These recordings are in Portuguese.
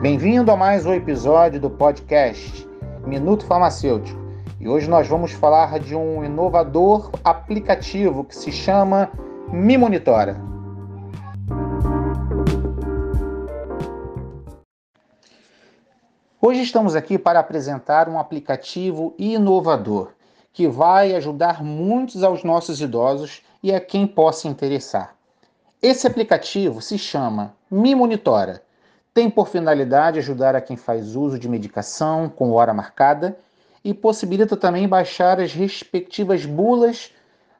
Bem-vindo a mais um episódio do podcast Minuto Farmacêutico. E hoje nós vamos falar de um inovador aplicativo que se chama Me Monitora. Hoje estamos aqui para apresentar um aplicativo inovador que vai ajudar muitos aos nossos idosos e a quem possa interessar. Esse aplicativo se chama Me Monitora tem por finalidade ajudar a quem faz uso de medicação com hora marcada e possibilita também baixar as respectivas bulas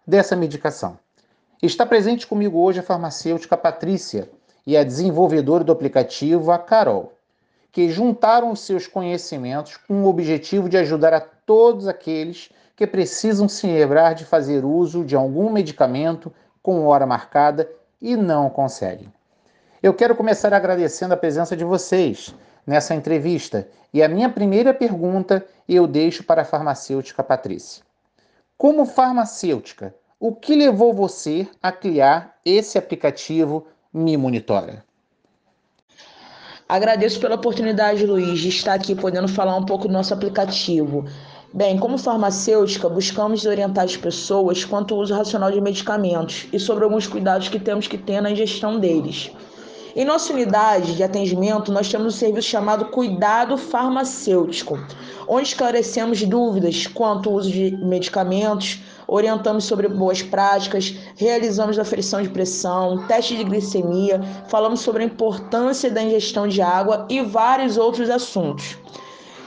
dessa medicação. Está presente comigo hoje a farmacêutica Patrícia e a desenvolvedora do aplicativo, a Carol, que juntaram os seus conhecimentos com o objetivo de ajudar a todos aqueles que precisam se lembrar de fazer uso de algum medicamento com hora marcada e não conseguem. Eu quero começar agradecendo a presença de vocês nessa entrevista e a minha primeira pergunta eu deixo para a farmacêutica Patrícia. Como farmacêutica, o que levou você a criar esse aplicativo Me Monitora? Agradeço pela oportunidade, Luiz, de estar aqui podendo falar um pouco do nosso aplicativo. Bem, como farmacêutica, buscamos orientar as pessoas quanto ao uso racional de medicamentos e sobre alguns cuidados que temos que ter na ingestão deles. Em nossa unidade de atendimento, nós temos um serviço chamado Cuidado Farmacêutico, onde esclarecemos dúvidas quanto ao uso de medicamentos, orientamos sobre boas práticas, realizamos aferição de pressão, teste de glicemia, falamos sobre a importância da ingestão de água e vários outros assuntos.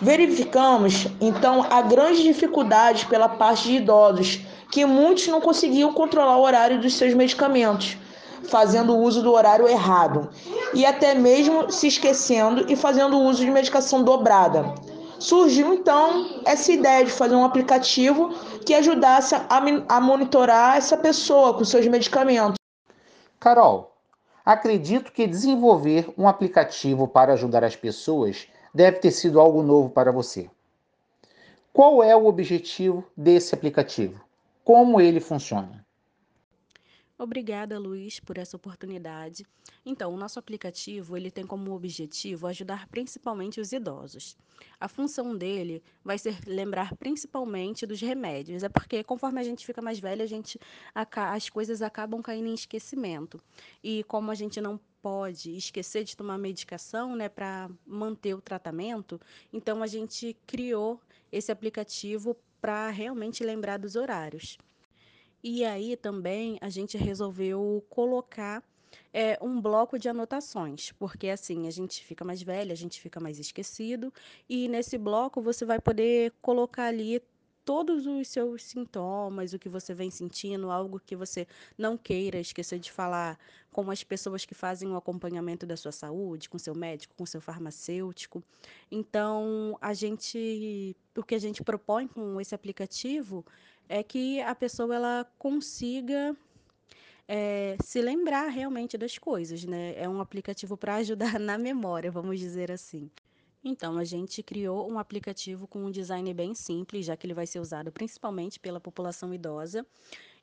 Verificamos, então, a grande dificuldade pela parte de idosos, que muitos não conseguiam controlar o horário dos seus medicamentos fazendo uso do horário errado e até mesmo se esquecendo e fazendo uso de medicação dobrada. Surgiu então essa ideia de fazer um aplicativo que ajudasse a, a monitorar essa pessoa com seus medicamentos. Carol, acredito que desenvolver um aplicativo para ajudar as pessoas deve ter sido algo novo para você. Qual é o objetivo desse aplicativo? Como ele funciona? Obrigada, Luiz, por essa oportunidade. Então, o nosso aplicativo ele tem como objetivo ajudar principalmente os idosos. A função dele vai ser lembrar principalmente dos remédios. É porque conforme a gente fica mais velho, a gente as coisas acabam caindo em esquecimento. E como a gente não pode esquecer de tomar medicação, né, para manter o tratamento, então a gente criou esse aplicativo para realmente lembrar dos horários. E aí também a gente resolveu colocar é, um bloco de anotações, porque assim a gente fica mais velha, a gente fica mais esquecido, e nesse bloco você vai poder colocar ali todos os seus sintomas, o que você vem sentindo, algo que você não queira esquecer de falar com as pessoas que fazem o acompanhamento da sua saúde, com seu médico, com seu farmacêutico. Então, a gente, o que a gente propõe com esse aplicativo é que a pessoa ela consiga é, se lembrar realmente das coisas, né? É um aplicativo para ajudar na memória, vamos dizer assim. Então, a gente criou um aplicativo com um design bem simples, já que ele vai ser usado principalmente pela população idosa.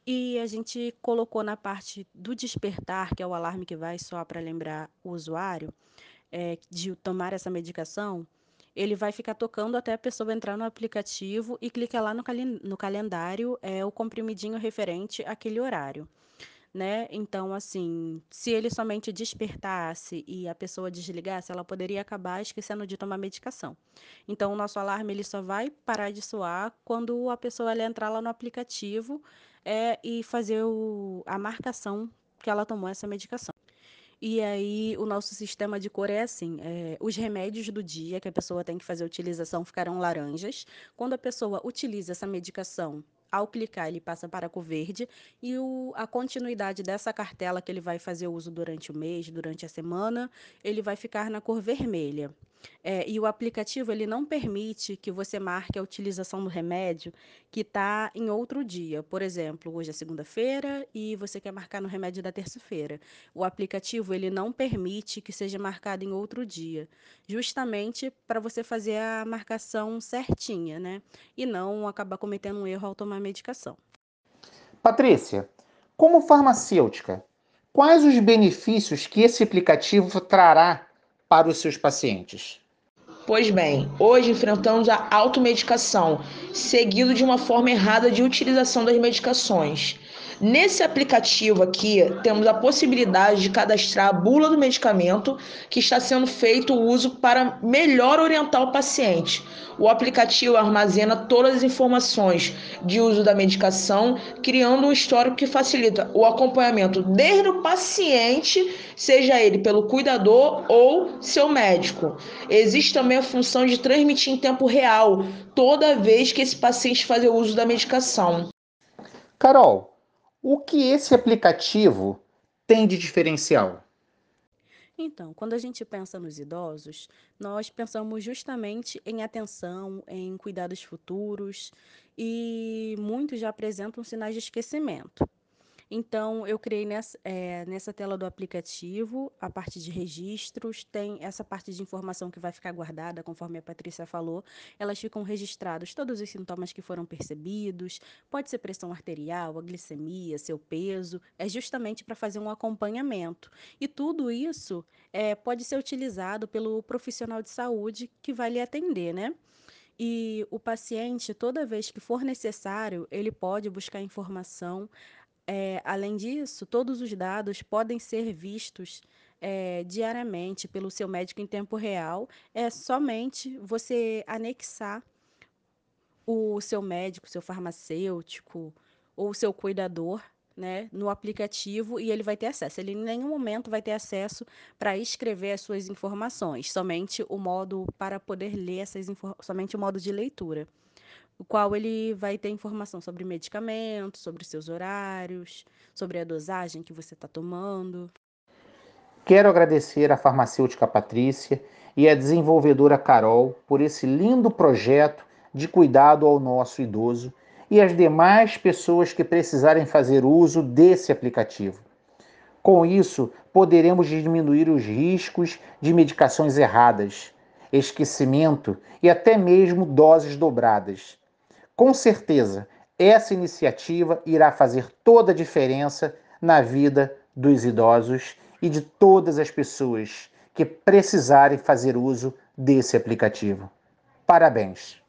E a gente colocou na parte do despertar, que é o alarme que vai só para lembrar o usuário é, de tomar essa medicação, ele vai ficar tocando até a pessoa entrar no aplicativo e clicar lá no, no calendário é, o comprimidinho referente àquele horário. Né? Então, assim, se ele somente despertasse e a pessoa desligasse, ela poderia acabar esquecendo de tomar medicação. Então, o nosso alarme ele só vai parar de soar quando a pessoa ela entrar lá no aplicativo é, e fazer o, a marcação que ela tomou essa medicação. E aí, o nosso sistema de cor é assim: é, os remédios do dia que a pessoa tem que fazer utilização ficarão laranjas. Quando a pessoa utiliza essa medicação, ao clicar, ele passa para a cor verde e o, a continuidade dessa cartela que ele vai fazer uso durante o mês, durante a semana, ele vai ficar na cor vermelha. É, e o aplicativo ele não permite que você marque a utilização do remédio que está em outro dia. Por exemplo, hoje é segunda-feira e você quer marcar no remédio da terça-feira. O aplicativo ele não permite que seja marcado em outro dia, justamente para você fazer a marcação certinha, né? E não acabar cometendo um erro ao tomar medicação. Patrícia, como farmacêutica, quais os benefícios que esse aplicativo trará para os seus pacientes? Pois bem, hoje enfrentamos a automedicação, seguido de uma forma errada de utilização das medicações. Nesse aplicativo aqui, temos a possibilidade de cadastrar a bula do medicamento que está sendo feito o uso para melhor orientar o paciente. O aplicativo armazena todas as informações de uso da medicação, criando um histórico que facilita o acompanhamento desde o paciente, seja ele pelo cuidador ou seu médico. Existe também a função de transmitir em tempo real toda vez que esse paciente fazer uso da medicação. Carol, o que esse aplicativo tem de diferencial? Então, quando a gente pensa nos idosos, nós pensamos justamente em atenção, em cuidados futuros e muitos já apresentam sinais de esquecimento. Então, eu criei nessa, é, nessa tela do aplicativo a parte de registros, tem essa parte de informação que vai ficar guardada, conforme a Patrícia falou. Elas ficam registrados todos os sintomas que foram percebidos, pode ser pressão arterial, a glicemia, seu peso, é justamente para fazer um acompanhamento. E tudo isso é, pode ser utilizado pelo profissional de saúde que vai lhe atender, né? E o paciente, toda vez que for necessário, ele pode buscar informação é, além disso, todos os dados podem ser vistos é, diariamente pelo seu médico em tempo real. É somente você anexar o seu médico, seu farmacêutico ou seu cuidador né, no aplicativo e ele vai ter acesso. Ele em nenhum momento vai ter acesso para escrever as suas informações, somente o modo para poder ler essas somente o modo de leitura o qual ele vai ter informação sobre medicamentos, sobre seus horários, sobre a dosagem que você está tomando. Quero agradecer à farmacêutica Patrícia e à desenvolvedora Carol por esse lindo projeto de cuidado ao nosso idoso e às demais pessoas que precisarem fazer uso desse aplicativo. Com isso, poderemos diminuir os riscos de medicações erradas, esquecimento e até mesmo doses dobradas com certeza, essa iniciativa irá fazer toda a diferença na vida dos idosos e de todas as pessoas que precisarem fazer uso desse aplicativo. Parabéns!